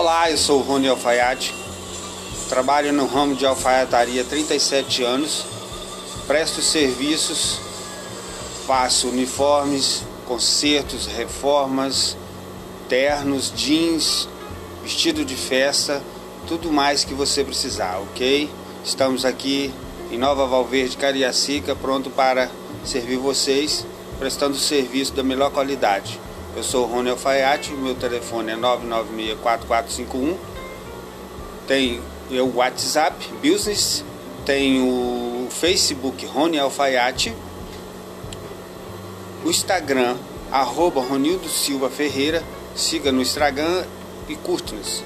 Olá, eu sou o Rony Alfaiate, trabalho no ramo de alfaiataria há 37 anos, presto serviços, faço uniformes, concertos, reformas, ternos, jeans, vestido de festa, tudo mais que você precisar, ok? Estamos aqui em Nova Valverde, Cariacica, pronto para servir vocês, prestando serviço da melhor qualidade. Eu sou o Rony Alfaiate, meu telefone é 996-4451. Tem o WhatsApp Business, tem o Facebook Rony Alfaiate, o Instagram, arroba Ronildo Silva Ferreira, siga no Instagram e curte-nos.